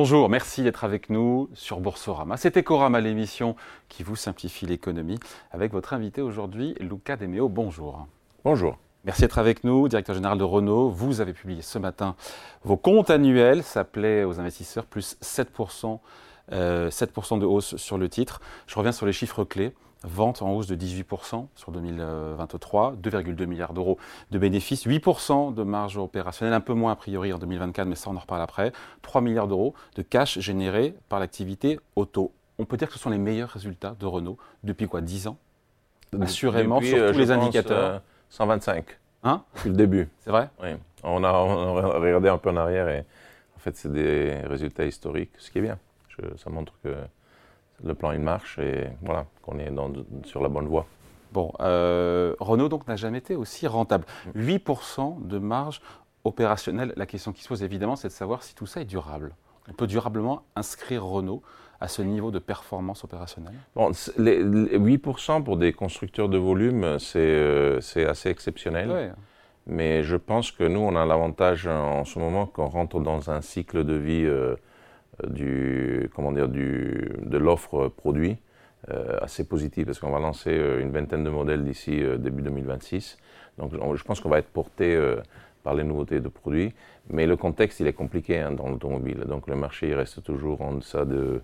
Bonjour, merci d'être avec nous sur Boursorama. C'est Ecorama, l'émission qui vous simplifie l'économie, avec votre invité aujourd'hui, Luca Demeo. Bonjour. Bonjour. Merci d'être avec nous, directeur général de Renault. Vous avez publié ce matin vos comptes annuels, s'appelait aux investisseurs plus 7%, 7 euh, de hausse sur le titre. Je reviens sur les chiffres clés. Vente en hausse de 18% sur 2023, 2,2 milliards d'euros de bénéfices, 8% de marge opérationnelle, un peu moins a priori en 2024, mais ça on en reparle après, 3 milliards d'euros de cash générés par l'activité auto. On peut dire que ce sont les meilleurs résultats de Renault depuis quoi 10 ans? Assurément, sur euh, tous les indicateurs. 125. Euh, hein? Depuis le début. C'est vrai? Oui. On a, regardé un peu en arrière et en fait, c'est des résultats historiques, ce qui est bien. ça montre que le plan il marche et voilà, qu'on est sur la bonne voie. Bon, euh, Renault donc n'a jamais été aussi rentable. 8% de marge opérationnelle. La question qui se pose évidemment, c'est de savoir si tout ça est durable. On peut durablement inscrire Renault à ce niveau de performance opérationnelle? Bon, les, 8% pour des constructeurs de volume, c'est euh, assez exceptionnel. Mais je pense que nous, on a l'avantage en ce moment qu'on rentre dans un cycle de vie euh, du, comment dire, du, de l'offre produit euh, assez positive parce qu'on va lancer euh, une vingtaine de modèles d'ici euh, début 2026. Donc je pense qu'on va être porté par les nouveautés de produits. Mais le contexte, il est compliqué hein, dans l'automobile. Donc le marché reste toujours en deçà de,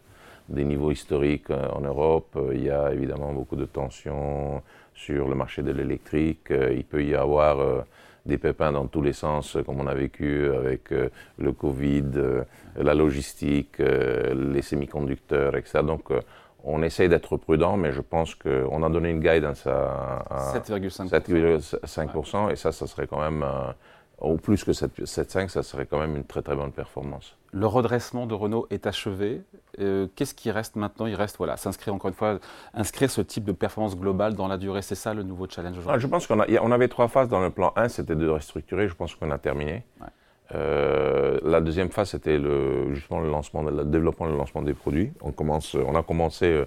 des niveaux historiques en Europe. Il y a évidemment beaucoup de tensions sur le marché de l'électrique. Il peut y avoir des pépins dans tous les sens, comme on a vécu avec euh, le Covid, euh, la logistique, euh, les semi-conducteurs, etc. Donc, on essaye d'être prudent, mais je pense qu'on a donné une guidance à, 7,5%. Et ça, ça serait quand même ou plus que 7,5, ça serait quand même une très très bonne performance. Le redressement de Renault est achevé. Euh, qu'est-ce qui reste maintenant? Il reste, voilà, s'inscrire encore une fois, inscrire ce type de performance globale dans la durée. C'est ça le nouveau challenge aujourd'hui? Ah, Je pense qu'on on avait trois phases dans le plan 1, c'était de restructurer. Je pense qu'on a terminé. Euh, la deuxième phase, c'était le, justement le lancement, le développement et le lancement des produits. On, commence, on a commencé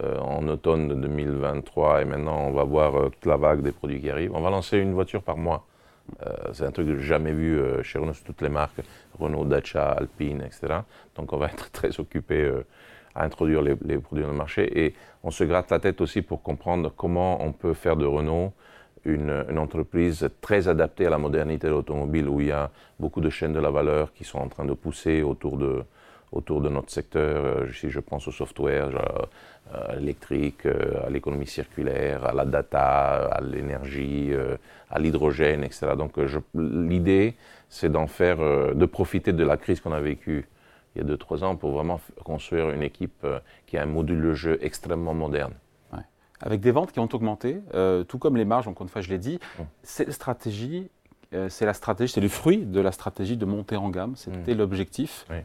euh, en automne 2023 et maintenant on va voir toute la vague des produits qui arrivent. On va lancer une voiture par mois. Euh, c'est un truc que j'ai jamais vu euh, chez Renault sur toutes les marques, Renault, Dacia, Alpine, etc. Donc on va être très occupé euh, à introduire les, produits dans le marché et on se gratte la tête aussi pour comprendre comment on peut faire de Renault une, une, entreprise très adaptée à la modernité de l'automobile où il y a beaucoup de chaînes de la valeur qui sont en train de pousser autour de, autour de notre secteur. Euh, si je pense au software, à l'électrique, euh, à l'économie circulaire, à la data, à l'énergie, euh, à l'hydrogène, etc. Donc l'idée, c'est d'en faire, de profiter de la crise qu'on a vécue il y a 2-3 ans pour vraiment construire une équipe qui a un module de jeu extrêmement moderne. Avec des ventes qui ont augmenté, tout comme les marges, encore une fois je l'ai dit, hum. cette stratégie c'est la stratégie, c'est le fruit de la stratégie de monter en gamme. C'était hum. l'objectif. Oui.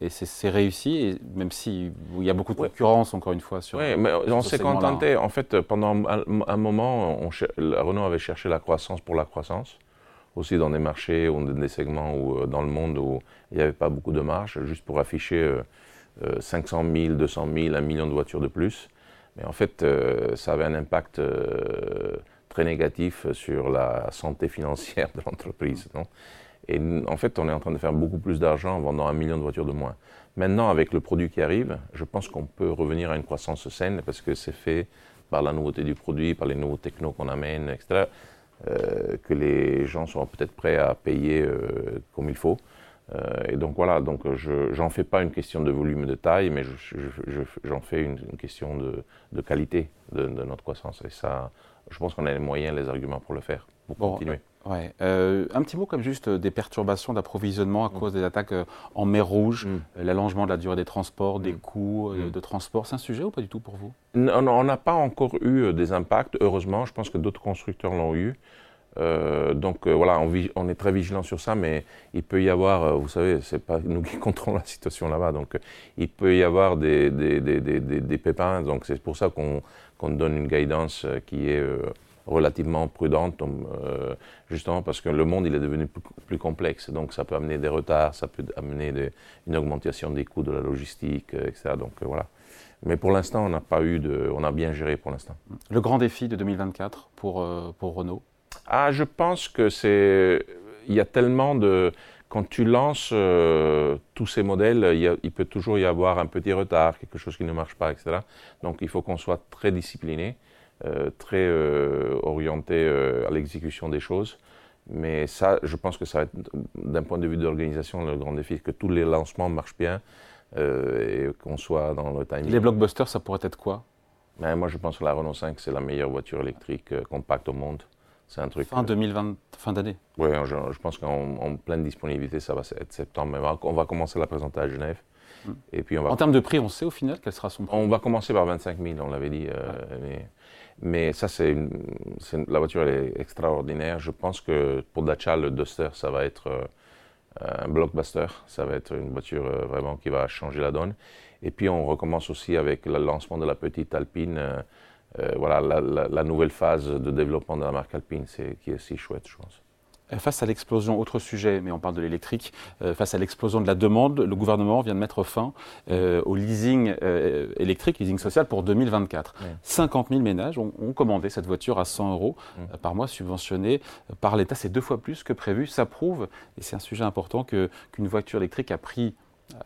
Et c'est réussi, et même s'il il y a beaucoup de concurrence, encore une fois. Sur, oui, mais on s'est contenté. En fait, pendant un, moment, on, Renault avait cherché la croissance pour la croissance, aussi dans des marchés ou des segments où, euh, dans le monde où il n'y avait pas beaucoup de marge, juste pour afficher 500 000, 200 000, 1 million de voitures de plus. Mais en fait, euh, ça avait un impact euh, très négatif sur la santé financière de l'entreprise. Et en fait, on est en train de faire beaucoup plus d'argent en vendant un million de voitures de moins. Maintenant, avec le produit qui arrive, je pense qu'on peut revenir à une croissance saine parce que c'est fait par la nouveauté du produit, par les nouveaux technos qu'on amène, etc. Euh, que les gens sont peut-être prêts à payer euh, comme il faut. Euh, et donc voilà, donc je n'en fais pas une question de volume de taille, mais j'en fais une, question de, qualité de, notre croissance. Et ça, je pense qu'on a les moyens, les arguments pour le faire, pour continuer. Ouais. Euh, un petit mot comme juste des perturbations d'approvisionnement à mm. cause des attaques euh, en mer Rouge, mm. euh, l'allongement de la durée des transports, des mm. coûts de transport. C'est un sujet ou pas du tout pour vous? Non, On n'a pas encore eu des impacts, heureusement. Je pense que d'autres constructeurs l'ont eu. Donc voilà, on, est très vigilant sur ça, mais il peut y avoir, vous savez, c'est pas nous qui contrôlons la situation là-bas, donc il peut y avoir des, des, des, des pépins. Donc c'est pour ça qu'on donne une guidance qui est relativement prudente, euh, justement parce que le monde il est devenu plus, complexe. Donc ça peut amener des retards, ça peut amener une augmentation des coûts de la logistique, euh, etc. Donc euh, voilà. Mais pour l'instant, on n'a pas eu de, on a bien géré pour l'instant. Le grand défi de 2024 pour, pour Renault Ah, je pense que c'est, il y a tellement de, quand tu lances tous ces modèles, il, peut toujours y avoir un petit retard, quelque chose qui ne marche pas, etc. Donc il faut qu'on soit très discipliné, très orienté à l'exécution des choses. Mais ça, je pense que ça va être, d'un point de vue d'organisation, le grand défi, que tous les lancements marchent bien et qu'on soit dans le timing. Les blockbusters, ça pourrait être quoi? Ben, Moi, je pense que la Renault 5, c'est la meilleure voiture électrique compacte au monde. C'est un truc. Fin 2020, fin d'année. Oui, je, pense qu'en pleine disponibilité, ça va être septembre. on va commencer la présenter à Genève. Hmm. Et puis on va... En termes de prix, on sait au final quel sera son prix On va commencer par 25 000, on l'avait dit. Euh, mais, mais, ça, c'est la voiture elle est extraordinaire. Je pense que pour Dacia, le Duster, ça va être euh, un blockbuster. Ça va être une voiture euh, vraiment qui va changer la donne. Et puis on recommence aussi avec le lancement de la petite Alpine. Euh, voilà, la, nouvelle phase de développement de la marque Alpine, c'est, qui est si chouette, je pense. Euh, face à l'explosion, autre sujet, mais on parle de l'électrique, euh, face à l'explosion de la demande, le gouvernement vient de mettre fin au leasing électrique, leasing social pour 2024. 50 000 ménages ont, commandé cette voiture à 100 euros par mois, subventionnée par l'État. C'est deux fois plus que prévu. Ça prouve, et c'est un sujet important, que, qu'une voiture électrique à prix,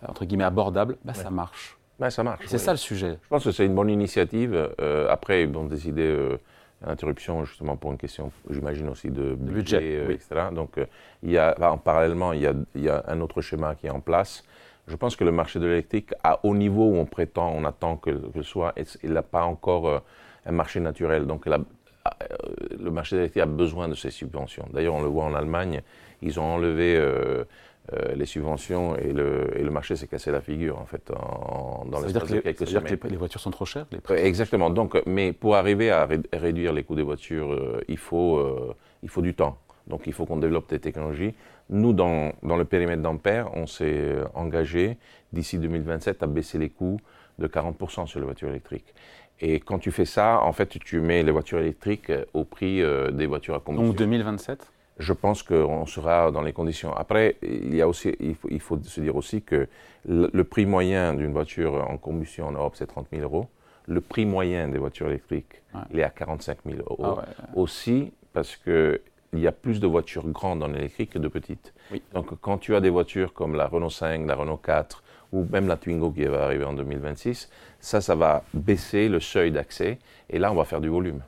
entre guillemets, abordable, bah, ça marche. Ben, ça marche. C'est ça le sujet. Je pense que c'est une bonne initiative. Euh, après, ils vont décider euh, l'interruption justement pour une question, j'imagine aussi de budget, euh, etc. Donc, il y a, parallèlement, il y, a, il y, a, un autre schéma qui est en place. Je pense que le marché de l'électrique, à haut niveau où on prétend, on attend que, que soit, il n'a pas encore un marché naturel. Donc, le marché de l'électrique a besoin de ces subventions. D'ailleurs, on le voit en Allemagne, ils ont enlevé euh, les subventions et le, et le marché s'est cassé la figure en fait en, dans les quelques semaines. Ça veut dire que les, voitures sont trop chères Exactement. Donc, mais pour arriver à réduire les coûts des voitures, euh, il, faut, euh, il faut du temps. Donc il faut qu'on développe des technologies. Nous, dans, dans le périmètre d'Ampère, on s'est engagé d'ici 2027 à baisser les coûts de 40% sur les voitures électriques. Et quand tu fais ça, en fait, tu mets les voitures électriques au prix des voitures à combustion. Donc 2027 je pense qu'on sera dans les conditions. Après, il, y a aussi, il, faut, se dire aussi que le, prix moyen d'une voiture en combustion en Europe, c'est 30 000 euros. Le prix moyen des voitures électriques, il est à 45 000 euros. Ah aussi parce qu'il y a plus de voitures grandes en électrique que de petites. Donc quand tu as des voitures comme la Renault 5, la Renault 4 ou même la Twingo qui va arriver en 2026, ça, ça va baisser le seuil d'accès et là, on va faire du volume.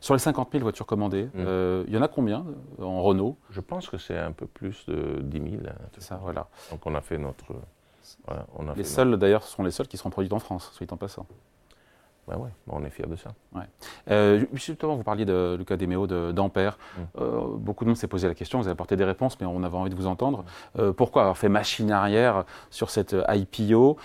Sur les 50 000 voitures commandées, mm. euh, il y en a combien euh, en Renault? Je pense que c'est un peu plus de 10 000. C'est ça, voilà. Donc on a fait notre. on a les seuls, d'ailleurs, sont les seuls qui seront produits en France, soit en passant. Ben ouais, on est fiers de ça. Ouais. Euh, justement, vous parliez de Lucas Demeo d'Ampère. Mm. Euh, beaucoup de monde s'est posé la question, vous avez apporté des réponses, mais on avait envie de vous entendre. Euh, pourquoi avoir fait machine arrière sur cette IPO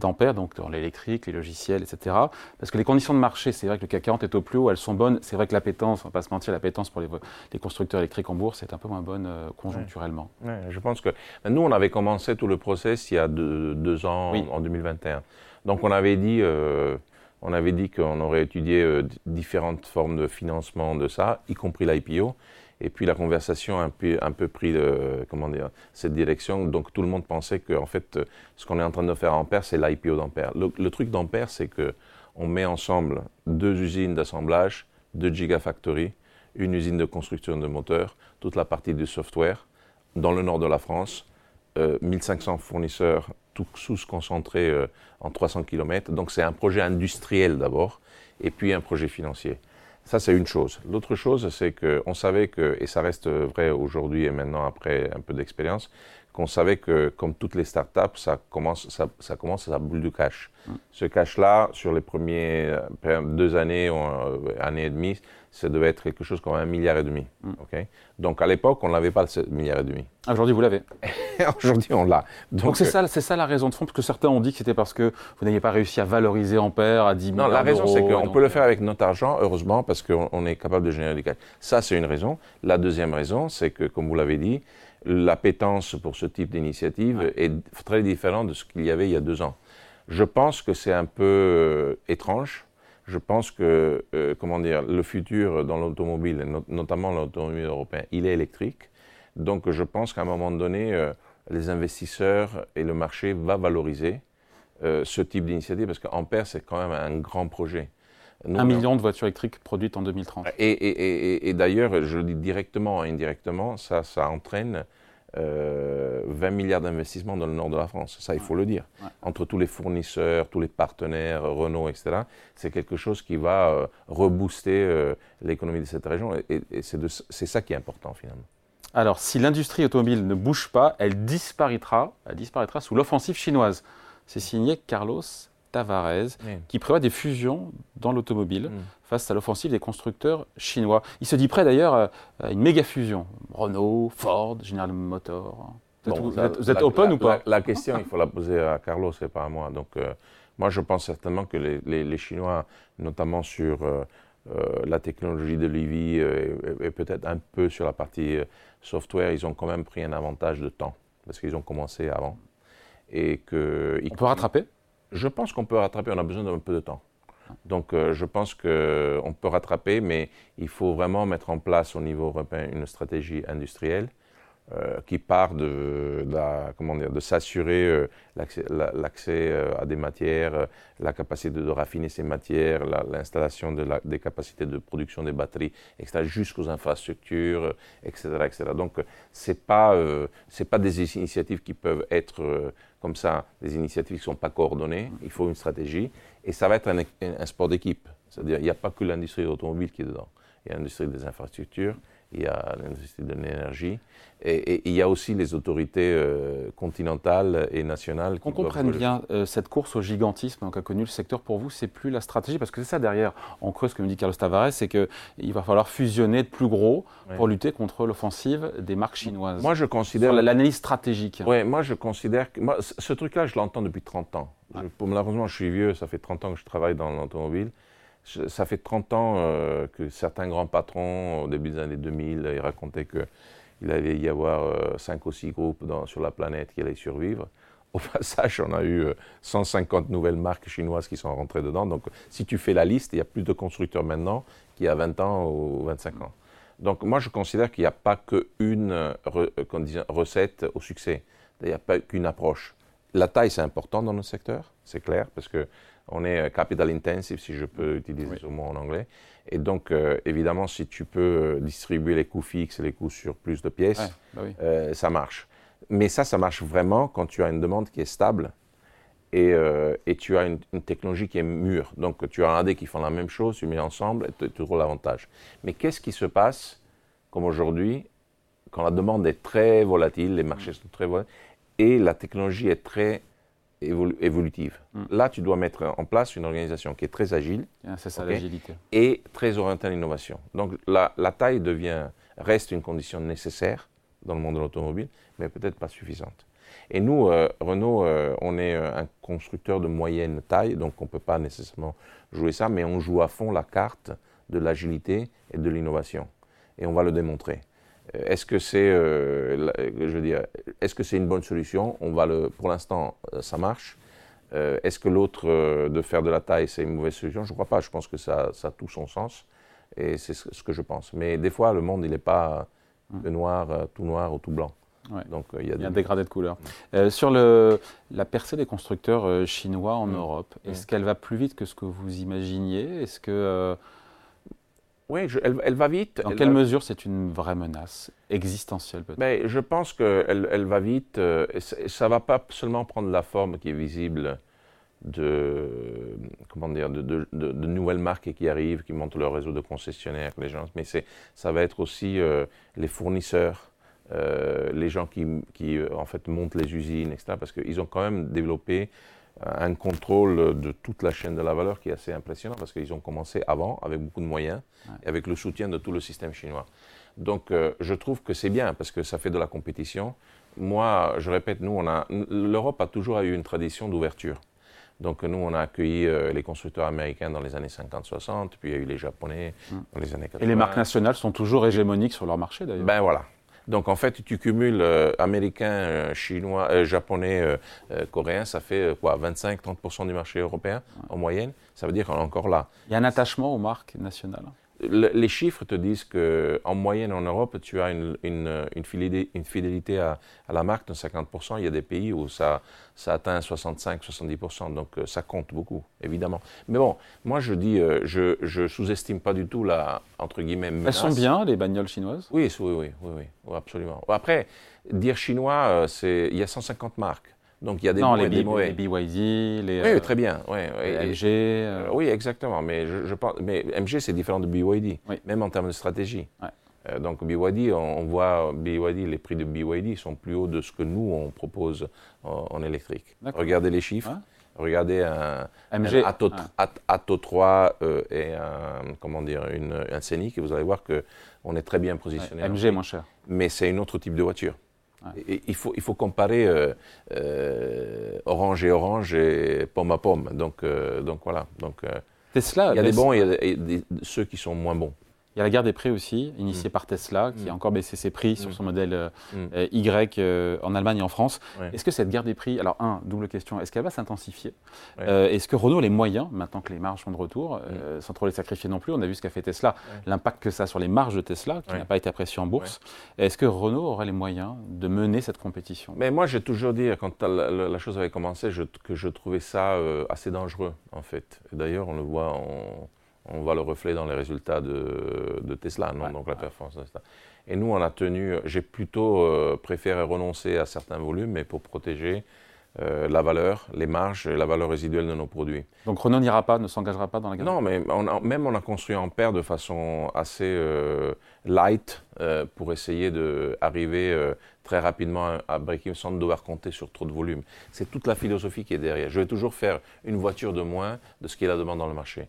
d'Ampère, donc dans l'électrique, les logiciels, etc. Parce que les conditions de marché, c'est vrai que le CAC 40 est au plus haut, elles sont bonnes. C'est vrai que la pétence, on ne va pas se mentir, la pétence pour les, les constructeurs électriques en bourse est un peu moins bonne conjoncturellement. Ouais. je pense que ben, nous, on avait commencé tout le process il y a deux, ans, en 2021. Donc on avait dit on avait dit qu'on aurait étudié euh, différentes formes de financement de ça, y compris l'IPO. Et puis la conversation a un peu, pris cette direction. Donc tout le monde pensait que fait, ce qu'on est en train de faire à Ampère, c'est l'IPO d'Ampère. Le, truc d'Ampère, c'est qu'on met ensemble deux usines d'assemblage, deux gigafactories, une usine de construction de moteurs, toute la partie du software, dans le nord de la France, 1500 euh, fournisseurs tous concentrés euh, en 300 km. Donc c'est un projet industriel d'abord, et puis un projet financier. Ça, c'est une chose. L'autre chose, c'est qu'on savait que, et ça reste vrai aujourd'hui et maintenant après un peu d'expérience, qu'on savait que, comme toutes les startups, ça commence, ça, ça commence à boule de cash. Mm. Ce cash-là, sur les premières euh, deux années, ou année et demie, ça devait être quelque chose comme un milliard et demi. Mm. Donc à l'époque, on n'avait pas ce milliard et demi. Aujourd'hui, vous l'avez. Aujourd'hui, on l'a. Donc c'est ça, c'est ça la raison de fond, parce que certains ont dit que c'était parce que vous n'aviez pas réussi à valoriser Ampère à 10 millions Non, la raison, c'est qu'on peut le faire avec notre argent, heureusement, parce qu'on est capable de générer du cash. Ça, c'est une raison. La deuxième raison, c'est que, comme vous l'avez dit, l'appétence pour ce type d'initiative est très différente de ce qu'il y avait il y a deux ans. Je pense que c'est un peu euh, étrange je pense que, euh, comment dire, le futur dans l'automobile, notamment l'automobile européen, il est électrique. Donc je pense qu'à un moment donné, euh, les investisseurs et le marché va valoriser ce type d'initiative parce qu'Ampère, c'est quand même un grand projet. Un million de voitures électriques produites en 2030. Et, et, et, et d'ailleurs, je le dis directement ou indirectement, ça, ça entraîne 20 milliards d'investissements dans le nord de la France. Ça, il faut le dire. Entre tous les fournisseurs, tous les partenaires, Renault, etc., c'est quelque chose qui va rebooster l'économie de cette région. Et, et c'est ça qui est important finalement. Alors, si l'industrie automobile ne bouge pas, elle disparaîtra, elle disparaîtra sous l'offensive chinoise. C'est signé Carlos Tavares, qui prévoit des fusions dans l'automobile mm. face à l'offensive des constructeurs chinois. Il se dit prêt d'ailleurs à une méga fusion. Renault, Ford, General Motors. vous êtes, open ou pas la, question, il faut la poser à Carlos et pas à moi. Donc, euh, moi, je pense certainement que les, Chinois, notamment sur euh, euh, la technologie de l'EV et, peut-être un peu sur la partie software, ils ont quand même pris un avantage de temps parce qu'ils ont commencé avant. Et que, On peut rattraper Je pense qu'on peut rattraper, on a besoin d'un peu de temps. Donc euh, je pense qu'on peut rattraper, mais il faut vraiment mettre en place au niveau européen une stratégie industrielle euh, qui part de, comment dire, de s'assurer euh, l'accès euh, à des matières, la capacité de raffiner ces matières, l'installation de des capacités de production des batteries, etc., jusqu'aux infrastructures, etc., etc. Donc, ce n'est pas, pas des initiatives qui peuvent être comme ça, des initiatives qui sont pas coordonnées. Il faut une stratégie. Et ça va être un, un sport d'équipe. C'est-à-dire, il n'y a pas que l'industrie automobile qui est dedans. Il y a l'industrie des infrastructures, il y a l'industrie de l'énergie, et, il y a aussi les autorités euh, continentales et nationales. Qu'on comprenne bien, euh, cette course au gigantisme qu'a connu le secteur, pour vous, c'est plus la stratégie, parce que c'est ça derrière, en creuse, ce que me dit Carlos Tavares, c'est qu'il va falloir fusionner de plus gros pour lutter contre l'offensive des marques chinoises. Moi, je considère... L'analyse stratégique. Oui, moi, je considère que... Moi, ce truc-là, je l'entends depuis 30 ans. malheureusement, je suis vieux, ça fait 30 ans que je travaille dans l'automobile ça fait 30 ans euh, que certains grands patrons, au début des années 2000, ils racontaient qu'il allait y avoir 5 euh, ou 6 groupes sur la planète qui allaient survivre. Au passage, on a eu 150 euh, nouvelles marques chinoises qui sont rentrées dedans. Donc, si tu fais la liste, il y a plus de constructeurs maintenant qu'il y a 20 ans ou 25 ans. Donc, moi, je considère qu'il n'y a pas qu'une recette au succès. Il n'y a pas qu'une approche. La taille, c'est important dans notre secteur, c'est clair, parce que on est euh, capital intensive, si je peux utiliser ce mot en anglais. Et donc, euh, évidemment, si tu peux euh, distribuer les coûts fixes et les coûts sur plus de pièces, bah ça marche. Mais ça, ça marche vraiment quand tu as une demande qui est stable et, tu as une, technologie qui est mûre. Donc, tu as un AD qui font la même chose, tu mets ensemble et tu trouves l'avantage. Mais qu'est-ce qui se passe, comme aujourd'hui, quand la demande est très volatile, les marchés sont très volatiles, et la technologie est très évolutive. Mm. Là, tu dois mettre en place une organisation qui est très agile. Ah, c'est ça l'agilité. Et très orientée à l'innovation. Donc la, taille devient, reste une condition nécessaire dans le monde de l'automobile, mais peut-être pas suffisante. Et nous, euh, Renault, euh, on est euh, un constructeur de moyenne taille, donc on ne peut pas nécessairement jouer ça, mais on joue à fond la carte de l'agilité et de l'innovation. Et on va le démontrer. Est-ce que c'est, euh, je veux dire, est-ce que c'est une bonne solution? On va le, pour l'instant, euh, ça marche. Euh, est-ce que l'autre de faire de la taille, c'est une mauvaise solution? Je ne crois pas. Je pense que ça, ça a tout son sens et c'est ce que je pense. Mais des fois, le monde, il n'est pas mmh. noir, tout noir ou tout blanc. Donc, il y a, un dégradé de couleurs. sur le, la percée des constructeurs chinois en mmh. Europe, est-ce mmh. qu'elle va plus vite que ce que vous imaginiez? Est-ce que oui, elle, va vite. Dans quelle mesure c'est une vraie menace existentielle peut-être? Mais Je pense qu'elle elle va vite. Euh, ça ne va pas seulement prendre la forme qui est visible de, comment dire, de, nouvelles marques qui arrivent, qui montent leur réseau de concessionnaires, les gens, mais ça va être aussi euh, les fournisseurs, euh, les gens qui, qui en fait montent les usines, etc. Parce qu'ils ont quand même développé un contrôle de toute la chaîne de la valeur qui est assez impressionnant parce qu'ils ont commencé avant avec beaucoup de moyens et avec le soutien de tout le système chinois. Donc euh, je trouve que c'est bien parce que ça fait de la compétition. Moi, je répète, nous, on a, l'Europe a toujours eu une tradition d'ouverture. Donc nous, on a accueilli euh, les constructeurs américains dans les années 50-60, puis il y a eu les Japonais dans les années 80. Et les marques nationales sont toujours hégémoniques sur leur marché d'ailleurs. Ben voilà, donc en fait, tu cumules euh, américain, euh, chinois, euh, japonais, coréen, ça fait quoi 25-30% du marché européen en moyenne. Ça veut dire qu'on est encore là. Il y a un attachement aux marques nationales les chiffres te disent qu'en moyenne en Europe, tu as une, une, fidélité, à, la marque de 50%. Il y a des pays où ça, ça atteint 65-70%. Donc euh, ça compte beaucoup, évidemment. Mais bon, moi je dis, euh, je, je sous-estime pas du tout la, entre guillemets, menace. Elles sont bien, les bagnoles chinoises? Oui, oui, oui, oui, oui, absolument. Après, dire chinois, euh, c'est il y a 150 marques. Donc il y a des non, les, les BYD, les. Oui, très bien. Oui, LG. Euh. oui, exactement. Mais je, pense, mais MG c'est différent de BYD, même en termes de stratégie. Euh, donc BYD, on, voit BYD, les prix de BYD sont plus hauts de ce que nous on propose en, électrique. Regardez les chiffres. Regardez un, MG. Atto, Atto 3 euh, et un, comment dire, une, un Scénic et vous allez voir qu'on est très bien positionné. MG moins cher. Mais c'est un autre type de voiture il, faut, il faut comparer euh, euh, orange et orange et pomme à pomme. Donc, euh, donc voilà. Donc, Tesla, il y a des bons et, des, ceux qui sont moins bons. Il y a la guerre des prix aussi, initiée mm. par Tesla, qui a mm. encore baissé ses prix sur mm. son modèle Y en Allemagne et en France. Est-ce que cette guerre des prix, alors un, double question, est-ce qu'elle va s'intensifier? Est-ce que Renault a les moyens, maintenant que les marges sont de retour, sans trop les sacrifier non plus, on a vu ce qu'a fait Tesla, l'impact que ça a sur les marges de Tesla, qui n'a pas été apprécié en bourse. Est-ce que Renault aurait les moyens de mener cette compétition? Mais moi, j'ai toujours dit, quand la, chose avait commencé, que je trouvais ça assez dangereux, en fait. D'ailleurs, on le voit en on voit le reflet dans les résultats de, Tesla, non donc la performance de Tesla. Et nous, on a tenu, j'ai plutôt euh, préféré renoncer à certains volumes, mais pour protéger euh, la valeur, les marges et la valeur résiduelle de nos produits. Donc Renault n'ira pas, ne s'engagera pas dans la gamme Non, mais même on a construit en paire de façon assez euh, light euh, pour essayer d'arriver très rapidement à break-even sans devoir compter sur trop de volume. C'est toute la philosophie qui est derrière. Je vais toujours faire une voiture de moins de ce qui est la demande dans le marché.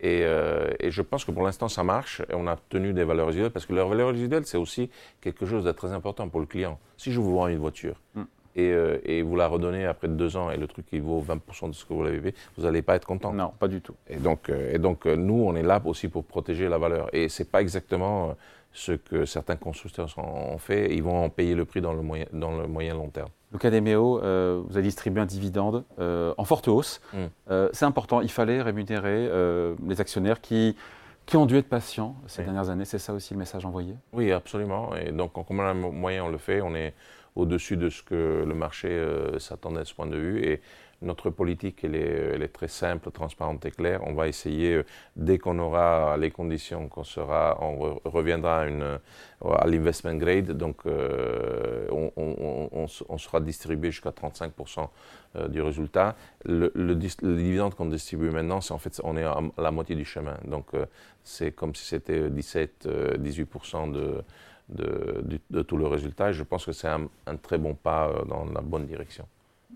Et, je pense que pour l'instant ça marche et on a tenu des valeurs résiduelles parce que la valeur résiduelle c'est aussi quelque chose de très important pour le client. Si je vous vends une voiture, mm et, euh, et, vous la redonnez après deux ans et le truc il vaut 20% de ce que vous l'avez payé, vous n'allez pas être content. Non, pas du tout. Et donc, euh, et donc euh, nous, on est là aussi pour protéger la valeur. Et ce n'est pas exactement ce que certains constructeurs ont fait. Ils vont en payer le prix dans le moyen, dans le moyen long terme. Luca Demeo, vous avez distribué un dividende en forte hausse. Mm. c'est important, il fallait rémunérer les actionnaires qui qui ont dû être patients ces dernières années. C'est ça aussi le message envoyé? Oui, absolument. Et donc, en combien de moyen on le fait On est au-dessus de ce que le marché euh, s'attendait à ce point de vue. Et notre politique, elle est, très simple, transparente et claire. On va essayer, euh, dès qu'on aura les conditions, qu'on sera, on reviendra à, à l'investment grade, donc euh, on, sera distribué jusqu'à 35% du résultat. Le, le, dividende qu'on distribue maintenant, c'est en fait, on est à la moitié du chemin. Donc c'est comme si c'était 17-18% de de, tout le résultat. Et je pense que c'est un, très bon pas euh, dans la bonne direction.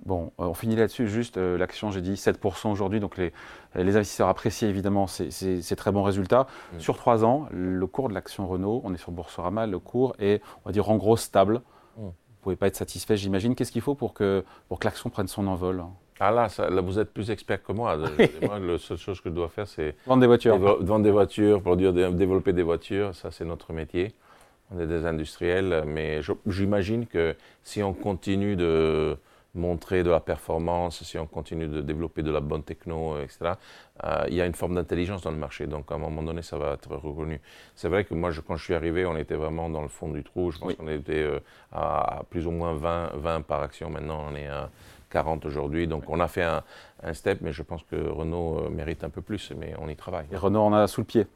Bon, euh, on finit là-dessus. Juste, euh, l'action, j'ai dit 7% aujourd'hui. Donc, les, les, investisseurs apprécient évidemment ces, très bons résultats. Mm. Sur trois ans, le cours de l'action Renault, on est sur Boursorama, le cours est, on va dire, en gros stable. Mm. Vous ne pouvez pas être satisfait, j'imagine. Qu'est-ce qu'il faut pour que, pour que l'action prenne son envol ah là, là, vous êtes plus expert que moi. moi, la seule chose que je dois faire, c'est vendre des voitures. Vendre des voitures, produire, développer des voitures. Ça, c'est notre métier on est des industriels, mais j'imagine que si on continue de montrer de la performance, si on continue de développer de la bonne techno, etc., euh, il y a une forme d'intelligence dans le marché. Donc, à un moment donné, ça va être reconnu. C'est vrai que moi, quand je suis arrivé, on était vraiment dans le fond du trou. Je pense qu'on était euh, à, plus ou moins 20, 20 par action. Maintenant, on est à 40 aujourd'hui. Donc, on a fait un, step, mais je pense que Renault euh, mérite un peu plus, mais on y travaille. Et Renault en a sous le pied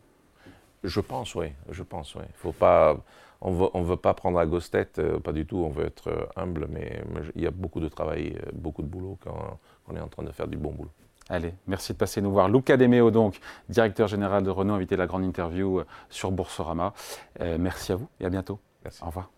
je pense, oui. Je pense, oui. Faut pas, on veut, on veut pas prendre la grosse tête, euh, pas du tout. On veut être euh, humble, mais, il y a beaucoup de travail, euh, beaucoup de boulot quand on est en train de faire du bon boulot. Allez, merci de passer nous voir. Luca Demeo, donc, directeur général de Renault, invité à la grande interview sur Boursorama. merci à vous et à bientôt. Merci. Au revoir.